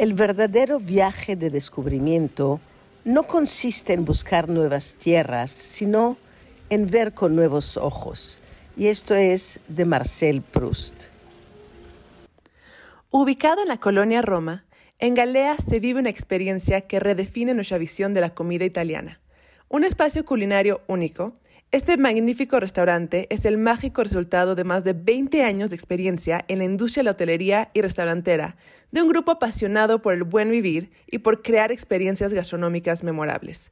El verdadero viaje de descubrimiento no consiste en buscar nuevas tierras, sino en ver con nuevos ojos. Y esto es de Marcel Proust. Ubicado en la colonia Roma, en Galea se vive una experiencia que redefine nuestra visión de la comida italiana. Un espacio culinario único, este magnífico restaurante es el mágico resultado de más de 20 años de experiencia en la industria de la hotelería y restaurantera, de un grupo apasionado por el buen vivir y por crear experiencias gastronómicas memorables.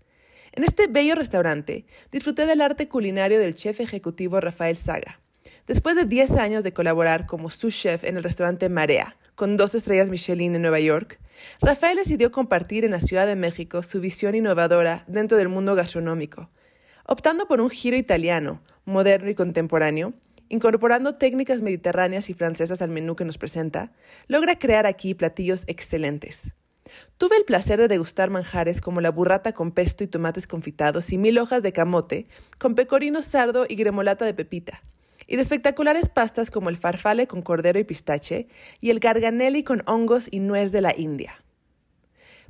En este bello restaurante disfruté del arte culinario del chef ejecutivo Rafael Saga. Después de 10 años de colaborar como su chef en el restaurante Marea, con dos estrellas Michelin en Nueva York, Rafael decidió compartir en la Ciudad de México su visión innovadora dentro del mundo gastronómico optando por un giro italiano, moderno y contemporáneo, incorporando técnicas mediterráneas y francesas al menú que nos presenta, logra crear aquí platillos excelentes. Tuve el placer de degustar manjares como la burrata con pesto y tomates confitados y mil hojas de camote, con pecorino sardo y gremolata de pepita, y de espectaculares pastas como el farfale con cordero y pistache y el garganelli con hongos y nuez de la India.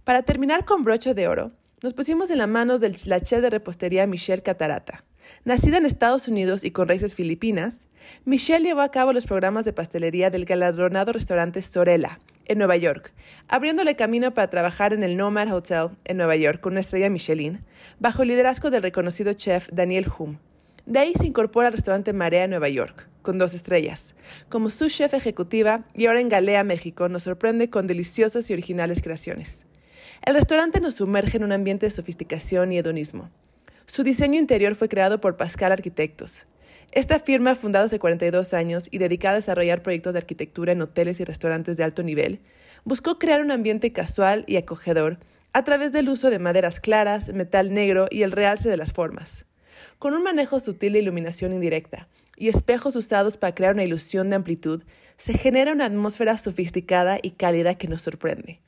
Para terminar con broche de oro, nos pusimos en las manos del la chef de repostería Michelle Catarata. Nacida en Estados Unidos y con raíces filipinas, Michelle llevó a cabo los programas de pastelería del galardonado restaurante Sorella, en Nueva York, abriéndole camino para trabajar en el Nomad Hotel en Nueva York con una estrella Michelin, bajo el liderazgo del reconocido chef Daniel Hum. De ahí se incorpora al restaurante Marea en Nueva York, con dos estrellas. Como su chef ejecutiva y ahora en Galea, México, nos sorprende con deliciosas y originales creaciones. El restaurante nos sumerge en un ambiente de sofisticación y hedonismo. Su diseño interior fue creado por Pascal Arquitectos. Esta firma, fundada hace 42 años y dedicada a desarrollar proyectos de arquitectura en hoteles y restaurantes de alto nivel, buscó crear un ambiente casual y acogedor a través del uso de maderas claras, metal negro y el realce de las formas. Con un manejo sutil de iluminación indirecta y espejos usados para crear una ilusión de amplitud, se genera una atmósfera sofisticada y cálida que nos sorprende.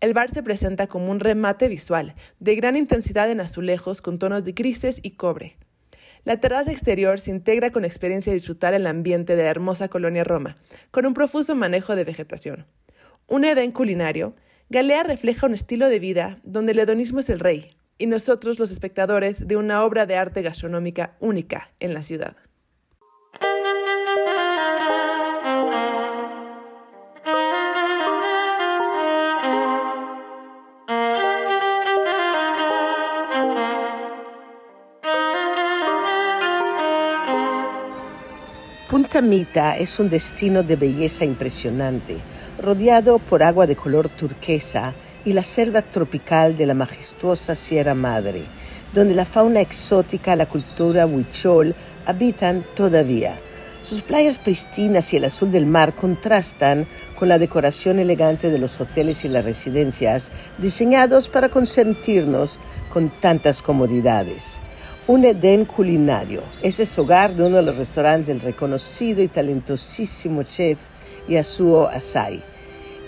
El bar se presenta como un remate visual, de gran intensidad en azulejos con tonos de grises y cobre. La terraza exterior se integra con experiencia de disfrutar el ambiente de la hermosa colonia Roma, con un profuso manejo de vegetación. Un Edén culinario, Galea refleja un estilo de vida donde el hedonismo es el rey, y nosotros los espectadores de una obra de arte gastronómica única en la ciudad. Punta Mita es un destino de belleza impresionante, rodeado por agua de color turquesa y la selva tropical de la majestuosa Sierra Madre, donde la fauna exótica, la cultura huichol habitan todavía. Sus playas pristinas y el azul del mar contrastan con la decoración elegante de los hoteles y las residencias diseñados para consentirnos con tantas comodidades un Edén culinario. Este es hogar de uno de los restaurantes del reconocido y talentosísimo chef Yasuo Asai.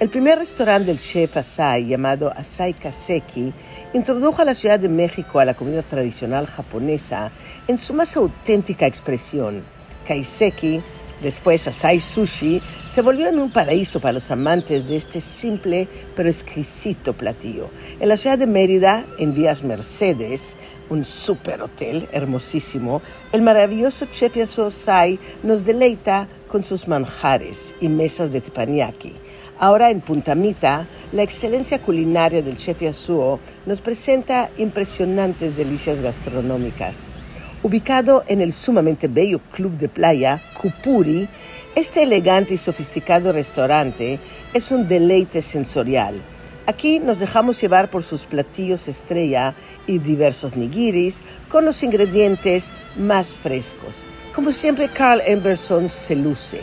El primer restaurante del chef Asai, llamado Asai Kaseki, introdujo a la Ciudad de México a la comida tradicional japonesa en su más auténtica expresión. Kaiseki, después Asai Sushi, se volvió en un paraíso para los amantes de este simple pero exquisito platillo. En la ciudad de Mérida, en vías Mercedes, un super hotel hermosísimo, el maravilloso chef Yasuo Sai nos deleita con sus manjares y mesas de teppanyaki. Ahora en Punta Mita, la excelencia culinaria del chef Yasuo nos presenta impresionantes delicias gastronómicas. Ubicado en el sumamente bello club de playa Kupuri, este elegante y sofisticado restaurante es un deleite sensorial Aquí nos dejamos llevar por sus platillos estrella y diversos nigiris con los ingredientes más frescos. Como siempre, Carl Emberson se luce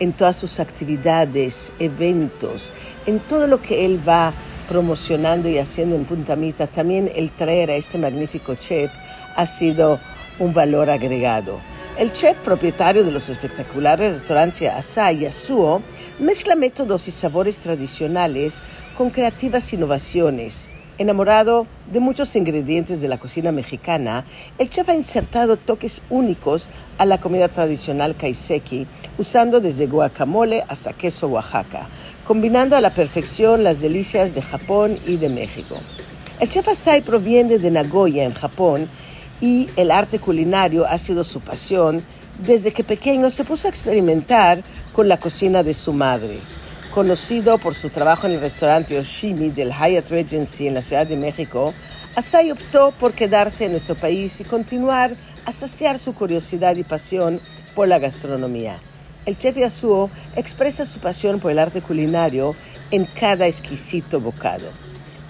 en todas sus actividades, eventos, en todo lo que él va promocionando y haciendo en Punta Mita. También el traer a este magnífico chef ha sido un valor agregado. El chef propietario de los espectaculares restaurantes Asai Yasuo mezcla métodos y sabores tradicionales con creativas innovaciones Enamorado de muchos ingredientes de la cocina mexicana, el chef ha insertado toques únicos a la comida tradicional kaiseki, usando desde guacamole hasta queso Oaxaca, combinando a la perfección las delicias de Japón y de México. El chef Asai proviene de Nagoya, en Japón, y el arte culinario ha sido su pasión desde que pequeño se puso a experimentar con la cocina de su madre. Conocido por su trabajo en el restaurante Oshimi del Hyatt Regency en la Ciudad de México, Asai optó por quedarse en nuestro país y continuar a saciar su curiosidad y pasión por la gastronomía. El chef Yasuo expresa su pasión por el arte culinario en cada exquisito bocado.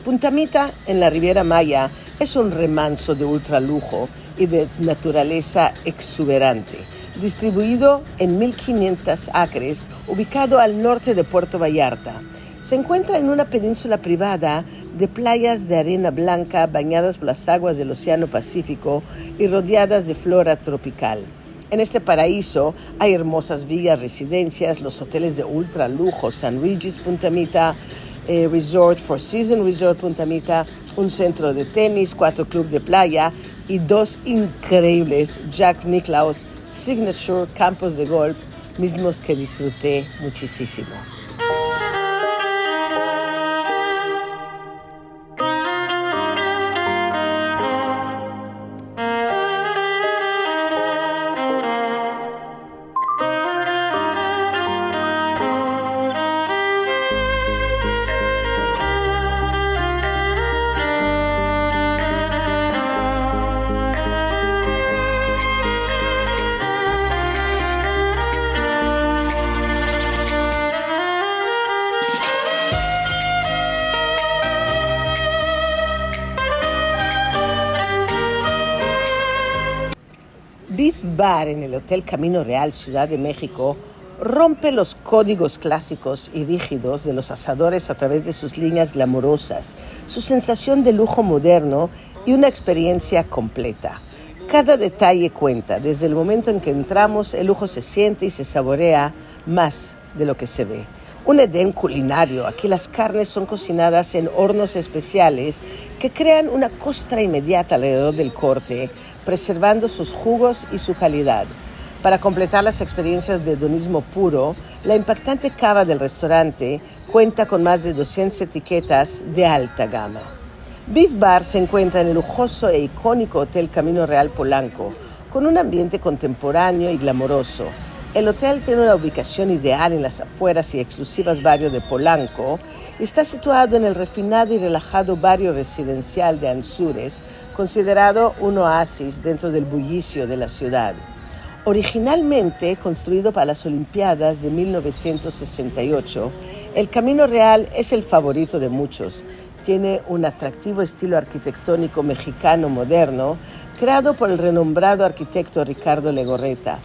Puntamita, en la Riviera Maya, es un remanso de ultralujo y de naturaleza exuberante distribuido en 1.500 acres, ubicado al norte de Puerto Vallarta. Se encuentra en una península privada de playas de arena blanca bañadas por las aguas del Océano Pacífico y rodeadas de flora tropical. En este paraíso hay hermosas villas, residencias, los hoteles de ultra lujo, San Regis Punta Mita, eh, Resort Four Seasons Resort Punta Mita, un centro de tenis, cuatro clubes de playa y dos increíbles Jack Nicklaus Signature campos de golf, mismos que disfruté muchísimo. En el Hotel Camino Real, Ciudad de México, rompe los códigos clásicos y rígidos de los asadores a través de sus líneas glamorosas, su sensación de lujo moderno y una experiencia completa. Cada detalle cuenta. Desde el momento en que entramos, el lujo se siente y se saborea más de lo que se ve. Un edén culinario. Aquí las carnes son cocinadas en hornos especiales que crean una costra inmediata alrededor del corte, preservando sus jugos y su calidad. Para completar las experiencias de hedonismo puro, la impactante cava del restaurante cuenta con más de 200 etiquetas de alta gama. Beef Bar se encuentra en el lujoso e icónico Hotel Camino Real Polanco, con un ambiente contemporáneo y glamoroso. El hotel tiene una ubicación ideal en las afueras y exclusivas barrio de Polanco y está situado en el refinado y relajado barrio residencial de Anzures, considerado un oasis dentro del bullicio de la ciudad. Originalmente construido para las Olimpiadas de 1968, el Camino Real es el favorito de muchos. Tiene un atractivo estilo arquitectónico mexicano moderno creado por el renombrado arquitecto Ricardo Legorreta.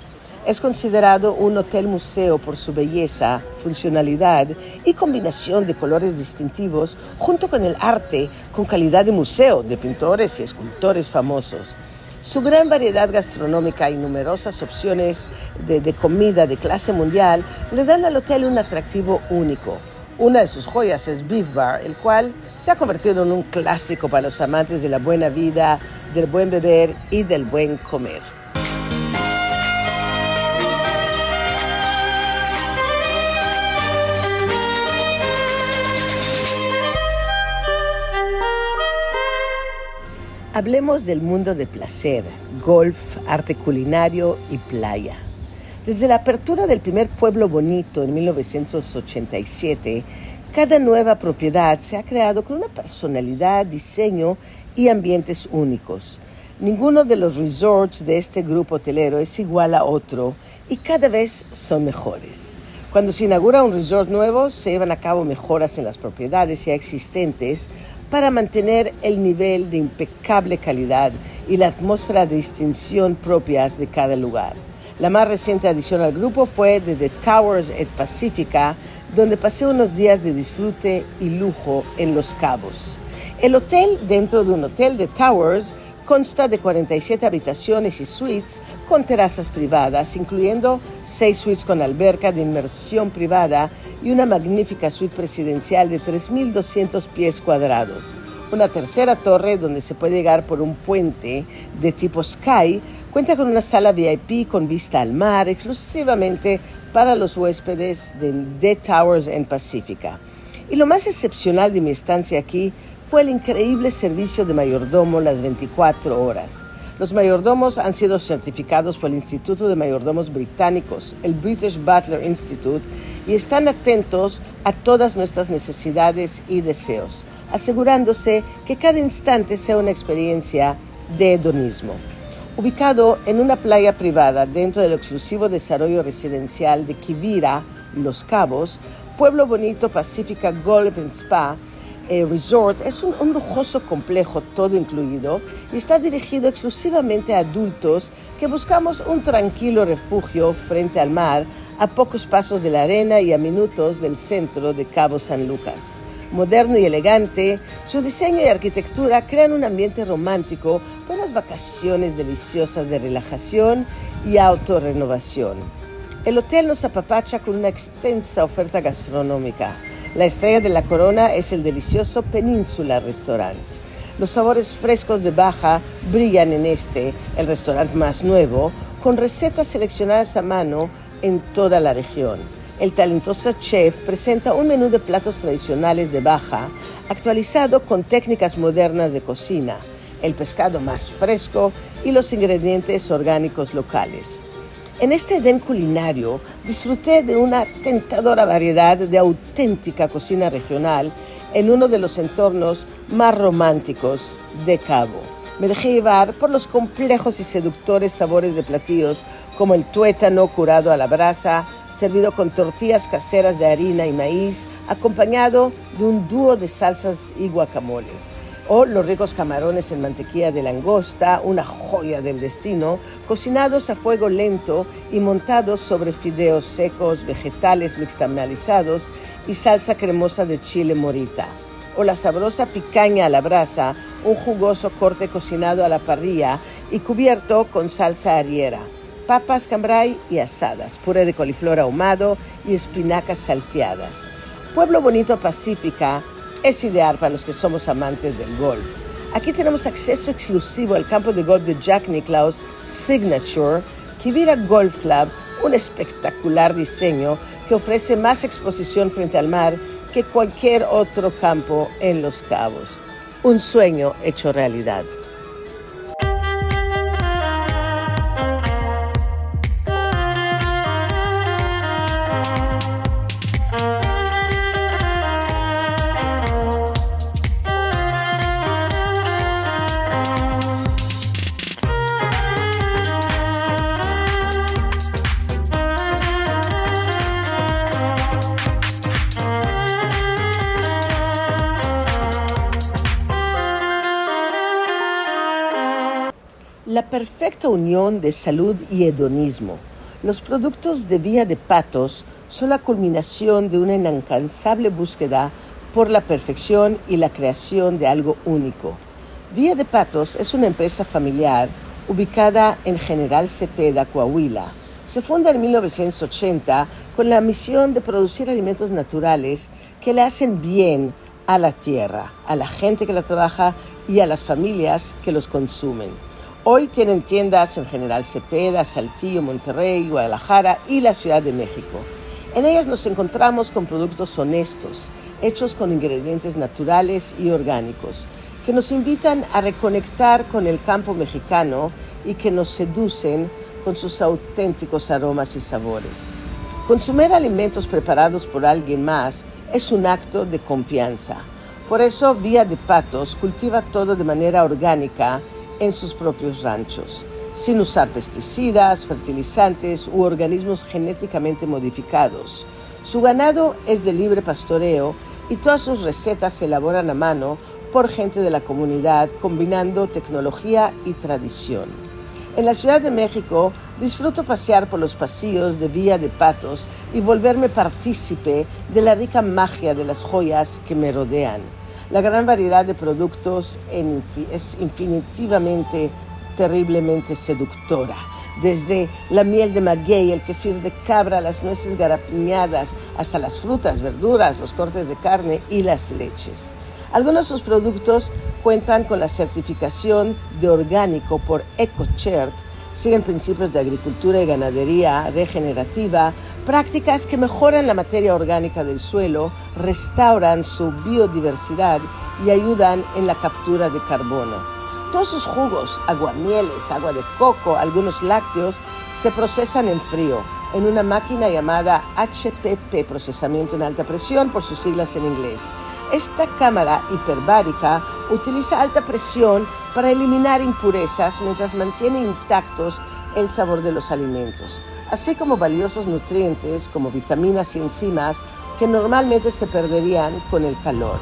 Es considerado un hotel museo por su belleza, funcionalidad y combinación de colores distintivos junto con el arte con calidad de museo de pintores y escultores famosos. Su gran variedad gastronómica y numerosas opciones de, de, comida de clase mundial le dan al hotel un atractivo único. Una de sus joyas es Beef Bar, el cual se ha convertido en un clásico para los amantes de la buena vida, del buen beber y del buen comer. Hablemos del mundo de placer, golf, arte culinario y playa. Desde la apertura del primer pueblo bonito en 1987, cada nueva propiedad se ha creado con una personalidad, diseño y ambientes únicos. Ninguno de los resorts de este grupo hotelero es igual a otro y cada vez son mejores. Cuando se inaugura un resort nuevo, se llevan a cabo mejoras en las propiedades ya existentes para mantener el nivel de impecable calidad y la atmósfera de distinción propias de cada lugar. La más reciente adición al grupo fue de The Towers at Pacifica, donde pasé unos días de disfrute y lujo en Los Cabos. El hotel dentro de un hotel de Towers Consta de 47 habitaciones y suites con terrazas privadas, incluyendo seis suites con alberca de inmersión privada y una magnífica suite presidencial de 3.200 pies cuadrados. Una tercera torre donde se puede llegar por un puente de tipo Sky cuenta con una sala VIP con vista al mar exclusivamente para los huéspedes de The Towers en Pacífica. Y lo más excepcional de mi estancia aquí fue el increíble servicio de mayordomo las 24 horas. Los mayordomos han sido certificados por el Instituto de Mayordomos Británicos, el British Butler Institute, y están atentos a todas nuestras necesidades y deseos, asegurándose que cada instante sea una experiencia de hedonismo. Ubicado en una playa privada dentro del exclusivo desarrollo residencial de Kivira, Los Cabos, Pueblo Bonito Pacífica Golf and Spa, eh, Resort es un, un, lujoso complejo todo incluido y está dirigido exclusivamente a adultos que buscamos un tranquilo refugio frente al mar a pocos pasos de la arena y a minutos del centro de Cabo San Lucas. Moderno y elegante, su diseño y arquitectura crean un ambiente romántico para las vacaciones deliciosas de relajación y autorrenovación. El hotel nos apapacha con una extensa oferta gastronómica la estrella de la corona es el delicioso Península Restaurant. Los sabores frescos de Baja brillan en este, el restaurante más nuevo, con recetas seleccionadas a mano en toda la región. El talentoso chef presenta un menú de platos tradicionales de Baja, actualizado con técnicas modernas de cocina, el pescado más fresco y los ingredientes orgánicos locales. En este Edén culinario disfruté de una tentadora variedad de auténtica cocina regional en uno de los entornos más románticos de Cabo. Me dejé llevar por los complejos y seductores sabores de platillos como el tuétano curado a la brasa, servido con tortillas caseras de harina y maíz, acompañado de un dúo de salsas y guacamole o los ricos camarones en mantequilla de langosta, una joya del destino, cocinados a fuego lento y montados sobre fideos secos, vegetales mixtamalizados y salsa cremosa de chile morita. O la sabrosa picaña a la brasa, un jugoso corte cocinado a la parrilla y cubierto con salsa ariera. Papas cambray y asadas, puré de coliflor ahumado y espinacas salteadas. Pueblo Bonito Pacífica es ideal para los que somos amantes del golf. Aquí tenemos acceso exclusivo al campo de golf de Jack Nicklaus Signature, Kivira Golf Club, un espectacular diseño que ofrece más exposición frente al mar que cualquier otro campo en Los Cabos. Un sueño hecho realidad. Perfecta unión de salud y hedonismo. Los productos de Vía de Patos son la culminación de una incansable búsqueda por la perfección y la creación de algo único. Vía de Patos es una empresa familiar ubicada en General Cepeda, Coahuila. Se funda en 1980 con la misión de producir alimentos naturales que le hacen bien a la tierra, a la gente que la trabaja y a las familias que los consumen. Hoy tienen tiendas en General Cepeda, Saltillo, Monterrey, Guadalajara y la Ciudad de México. En ellas nos encontramos con productos honestos, hechos con ingredientes naturales y orgánicos, que nos invitan a reconectar con el campo mexicano y que nos seducen con sus auténticos aromas y sabores. Consumir alimentos preparados por alguien más es un acto de confianza. Por eso Vía de Patos cultiva todo de manera orgánica en sus propios ranchos, sin usar pesticidas, fertilizantes u organismos genéticamente modificados. Su ganado es de libre pastoreo y todas sus recetas se elaboran a mano por gente de la comunidad combinando tecnología y tradición. En la Ciudad de México disfruto pasear por los pasillos de Vía de Patos y volverme partícipe de la rica magia de las joyas que me rodean. La gran variedad de productos es infinitivamente, terriblemente seductora. Desde la miel de maguey, el kefir de cabra, las nueces garapiñadas, hasta las frutas, verduras, los cortes de carne y las leches. Algunos de sus productos cuentan con la certificación de orgánico por EcoChert, siguen principios de agricultura y ganadería regenerativa, prácticas que mejoran la materia orgánica del suelo, restauran su biodiversidad y ayudan en la captura de carbono. Todos sus jugos, aguamieles, agua de coco, algunos lácteos, se procesan en frío en una máquina llamada HPP, procesamiento en alta presión por sus siglas en inglés. Esta cámara hiperbárica utiliza alta presión para eliminar impurezas mientras mantiene intactos el sabor de los alimentos, así como valiosos nutrientes como vitaminas y enzimas que normalmente se perderían con el calor.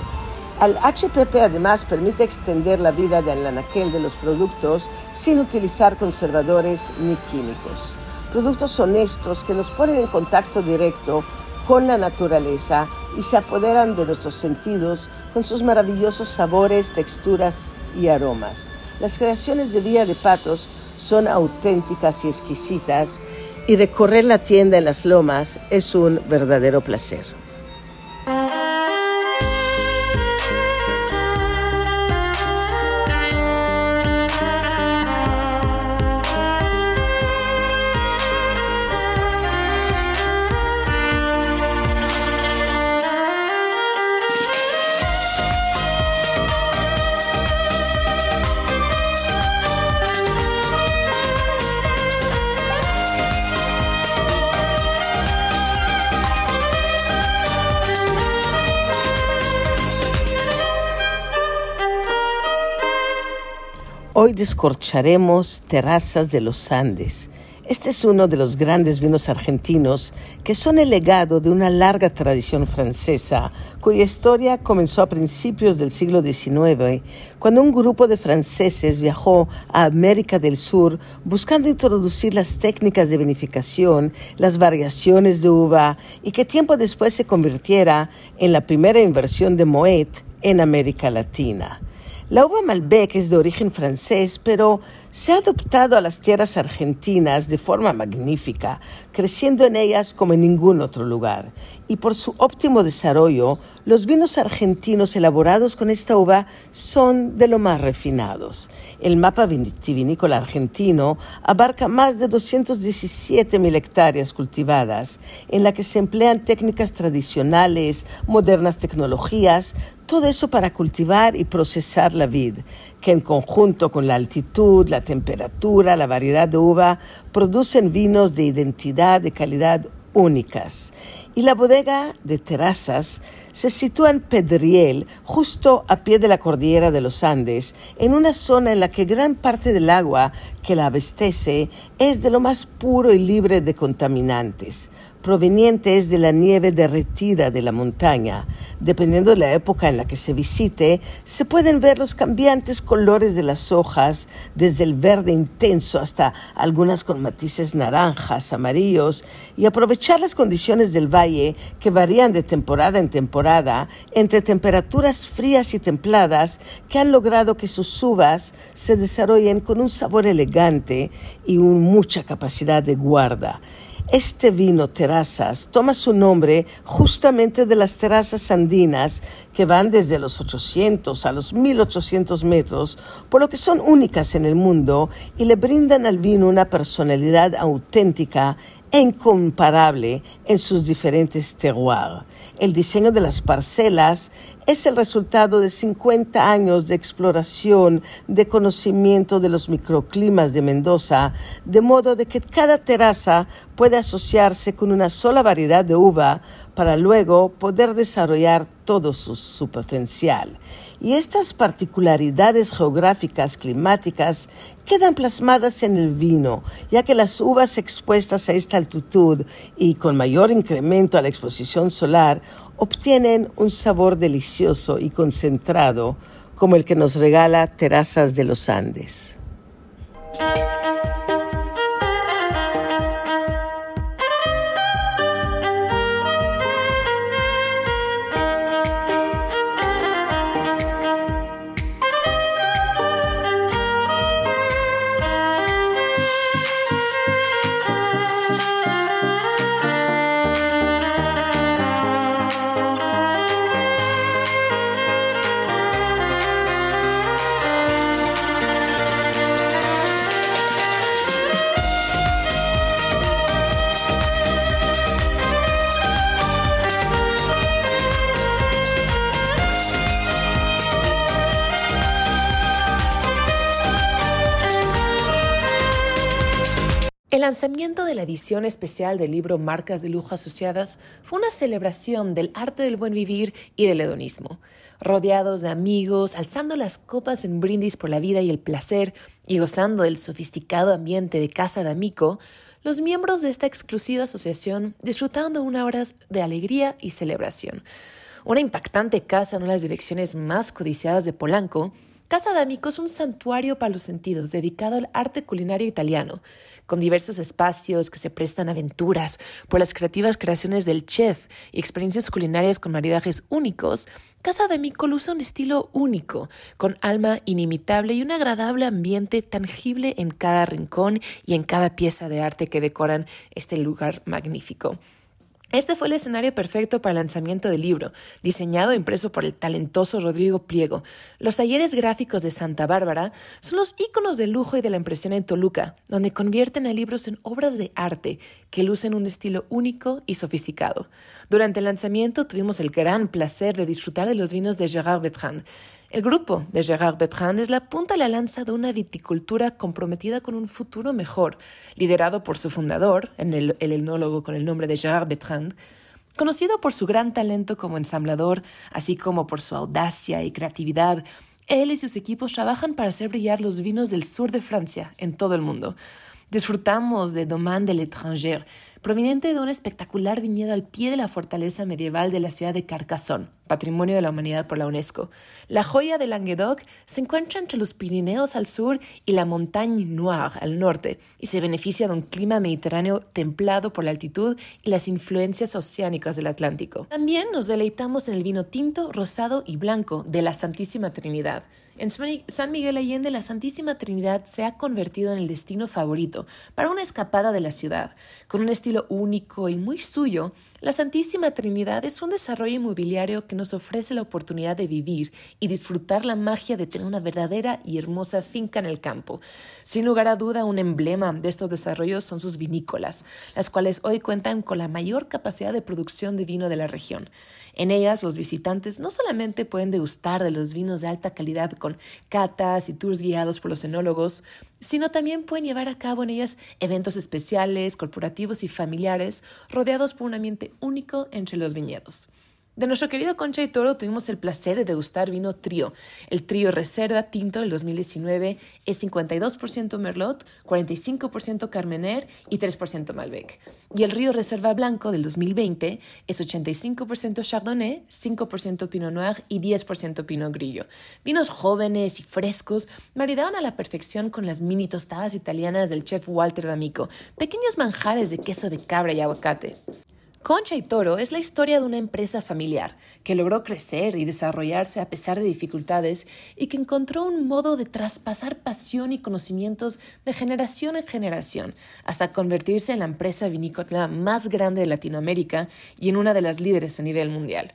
El HPP además permite extender la vida del anaquel de los productos sin utilizar conservadores ni químicos. Productos honestos que nos ponen en contacto directo con la naturaleza y se apoderan de nuestros sentidos con sus maravillosos sabores, texturas y aromas. Las creaciones de Vía de Patos son auténticas y exquisitas y recorrer la tienda en las lomas es un verdadero placer. Hoy descorcharemos terrazas de los Andes. Este es uno de los grandes vinos argentinos que son el legado de una larga tradición francesa, cuya historia comenzó a principios del siglo XIX, cuando un grupo de franceses viajó a América del Sur buscando introducir las técnicas de vinificación, las variaciones de uva y que tiempo después se convirtiera en la primera inversión de Moet en América Latina. La uva Malbec es de origen francés, pero se ha adoptado a las tierras argentinas de forma magnífica, creciendo en ellas como en ningún otro lugar. Y por su óptimo desarrollo, los vinos argentinos elaborados con esta uva son de lo más refinados. El mapa vitivinícola argentino abarca más de 217 mil hectáreas cultivadas, en la que se emplean técnicas tradicionales, modernas tecnologías, todo eso para cultivar y procesar la vid, que en conjunto con la altitud, la temperatura, la variedad de uva, producen vinos de identidad, de calidad únicas. Y la bodega de Terrazas se sitúa en Pedriel, justo a pie de la cordillera de los Andes, en una zona en la que gran parte del agua que la abastece es de lo más puro y libre de contaminantes provenientes de la nieve derretida de la montaña. Dependiendo de la época en la que se visite, se pueden ver los cambiantes colores de las hojas, desde el verde intenso hasta algunas con matices naranjas, amarillos, y aprovechar las condiciones del valle que varían de temporada en temporada entre temperaturas frías y templadas que han logrado que sus uvas se desarrollen con un sabor elegante y mucha capacidad de guarda. Este vino terrazas toma su nombre justamente de las terrazas andinas que van desde los 800 a los 1800 metros, por lo que son únicas en el mundo y le brindan al vino una personalidad auténtica e incomparable en sus diferentes terroirs. El diseño de las parcelas es el resultado de 50 años de exploración, de conocimiento de los microclimas de Mendoza, de modo de que cada terraza puede asociarse con una sola variedad de uva para luego poder desarrollar todo su, potencial. Y estas particularidades geográficas, climáticas, quedan plasmadas en el vino, ya que las uvas expuestas a esta altitud y con mayor incremento a la exposición solar obtienen un sabor delicioso y concentrado como el que nos regala Terrazas de los Andes. Lanzamiento de la edición especial del libro Marcas de Lujo Asociadas fue una celebración del arte del buen vivir y del hedonismo. Rodeados de amigos, alzando las copas en brindis por la vida y el placer y gozando del sofisticado ambiente de Casa de Amico, los miembros de esta exclusiva asociación disfrutaron de una hora de alegría y celebración. Una impactante casa en una de las direcciones más codiciadas de Polanco, Casa D'Amico es un santuario para los sentidos dedicado al arte culinario italiano, con diversos espacios que se prestan aventuras por las creativas creaciones del chef y experiencias culinarias con maridajes únicos. Casa D'Amico luce un estilo único, con alma inimitable y un agradable ambiente tangible en cada rincón y en cada pieza de arte que decoran este lugar magnífico. Este fue el escenario perfecto para el lanzamiento del libro, diseñado e impreso por el talentoso Rodrigo Pliego. Los talleres gráficos de Santa Bárbara son los íconos del lujo y de la impresión en Toluca, donde convierten a libros en obras de arte que lucen un estilo único y sofisticado. Durante el lanzamiento tuvimos el gran placer de disfrutar de los vinos de Gérard Bertrand, el grupo de Gérard Bertrand es la punta de la lanza de una viticultura comprometida con un futuro mejor, liderado por su fundador, el, el con el nombre de Gérard Bertrand, conocido por su gran talento como ensamblador, así como por su audacia y creatividad. Él y sus equipos trabajan para hacer brillar los vinos del sur de Francia en todo el mundo. Disfrutamos de Domaine de l'Étranger, proveniente de un espectacular viñedo al pie de la fortaleza medieval de la ciudad de Carcassonne, Patrimonio de la Humanidad por la UNESCO. La joya de Languedoc se encuentra entre los Pirineos al sur y la Montagne Noire al norte, y se beneficia de un clima mediterráneo templado por la altitud y las influencias oceánicas del Atlántico. También nos deleitamos en el vino tinto, rosado y blanco de la Santísima Trinidad. En San Miguel Allende, la Santísima Trinidad se ha convertido en el destino favorito para una escapada de la ciudad. Con un estilo único y muy suyo, la Santísima Trinidad es un desarrollo inmobiliario que nos ofrece la oportunidad de vivir y disfrutar la magia de tener una verdadera y hermosa finca en el campo. Sin lugar a duda, un emblema de estos desarrollos son sus vinícolas, las cuales hoy cuentan con la mayor capacidad de producción de vino de la región. En ellas, los visitantes no solamente pueden degustar de los vinos de alta calidad con catas y tours guiados por los enólogos, sino también pueden llevar a cabo en ellas eventos especiales, corporativos y familiares, rodeados por un ambiente único entre los viñedos. De nuestro querido Concha y Toro tuvimos el placer de degustar vino trío. El trío Reserva Tinto del 2019 es 52% Merlot, 45% Carmener y 3% Malbec. Y el Río Reserva Blanco del 2020 es 85% Chardonnay, 5% Pinot Noir y 10% Pinot Grillo. Vinos jóvenes y frescos maridaron a la perfección con las mini tostadas italianas del chef Walter D'Amico, pequeños manjares de queso de cabra y aguacate. Concha y Toro es la historia de una empresa familiar que logró crecer y desarrollarse a pesar de dificultades y que encontró un modo de traspasar pasión y conocimientos de generación en generación hasta convertirse en la empresa vinícola más grande de Latinoamérica y en una de las líderes a nivel mundial.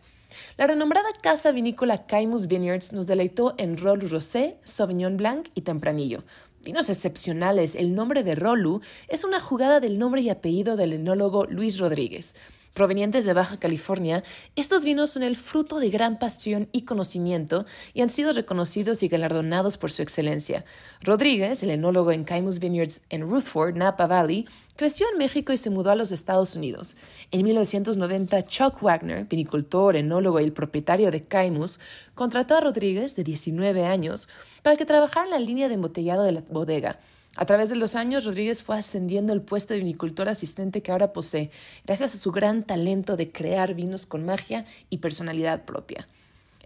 La renombrada casa vinícola Caimus Vineyards nos deleitó en Rolu Rosé, Sauvignon Blanc y Tempranillo, Vinos excepcionales, el nombre de Rolu es una jugada del nombre y apellido del enólogo Luis Rodríguez, Provenientes de Baja California, estos vinos son el fruto de gran pasión y conocimiento y han sido reconocidos y galardonados por su excelencia. Rodríguez, el enólogo en Caymus Vineyards en Rutherford, Napa Valley, creció en México y se mudó a los Estados Unidos. En 1990, Chuck Wagner, vinicultor, enólogo y el propietario de Caymus, contrató a Rodríguez, de 19 años, para que trabajara en la línea de embotellado de la bodega. A través de los años, Rodríguez fue ascendiendo el puesto de vinicultor asistente que ahora posee, gracias a su gran talento de crear vinos con magia y personalidad propia.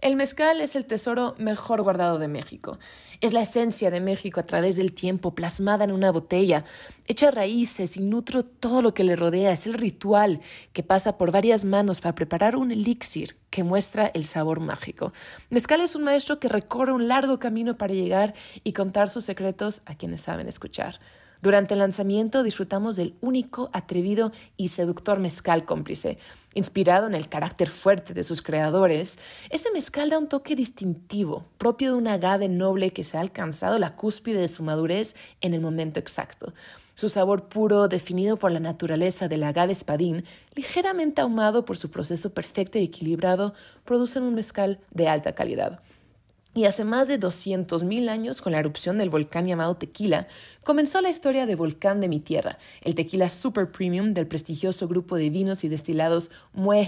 El mezcal es el tesoro mejor guardado de México. Es la esencia de México a través del tiempo, plasmada en una botella. Echa raíces y nutro todo lo que le rodea. Es el ritual que pasa por varias manos para preparar un elixir que muestra el sabor mágico. Mezcal es un maestro que recorre un largo camino para llegar y contar sus secretos a quienes saben escuchar. Durante el lanzamiento disfrutamos del único, atrevido y seductor mezcal cómplice. Inspirado en el carácter fuerte de sus creadores, este mezcal da un toque distintivo, propio de un agave noble que se ha alcanzado la cúspide de su madurez en el momento exacto. Su sabor puro, definido por la naturaleza del agave espadín, ligeramente ahumado por su proceso perfecto y equilibrado, producen un mezcal de alta calidad. Y hace más de 200.000 años, con la erupción del volcán llamado Tequila, comenzó la historia de Volcán de mi Tierra, el tequila super premium del prestigioso grupo de vinos y destilados Mue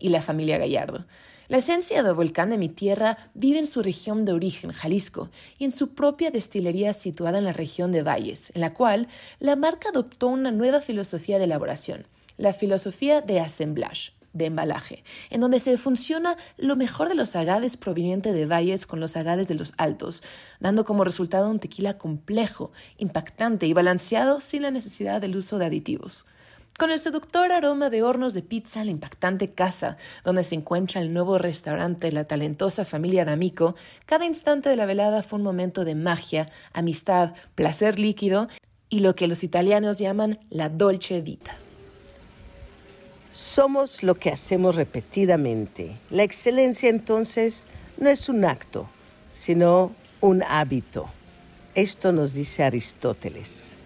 y la familia Gallardo. La esencia del volcán de mi tierra vive en su región de origen, Jalisco, y en su propia destilería situada en la región de Valles, en la cual la marca adoptó una nueva filosofía de elaboración, la filosofía de assemblage de embalaje, en donde se funciona lo mejor de los agaves provenientes de valles con los agaves de los altos, dando como resultado un tequila complejo, impactante y balanceado sin la necesidad del uso de aditivos. Con el seductor aroma de hornos de pizza en la impactante casa donde se encuentra el nuevo restaurante de la talentosa familia D'Amico, cada instante de la velada fue un momento de magia, amistad, placer líquido y lo que los italianos llaman la dolce vita. Somos lo que hacemos repetidamente. La excelencia entonces no es un acto, sino un hábito. Esto nos dice Aristóteles.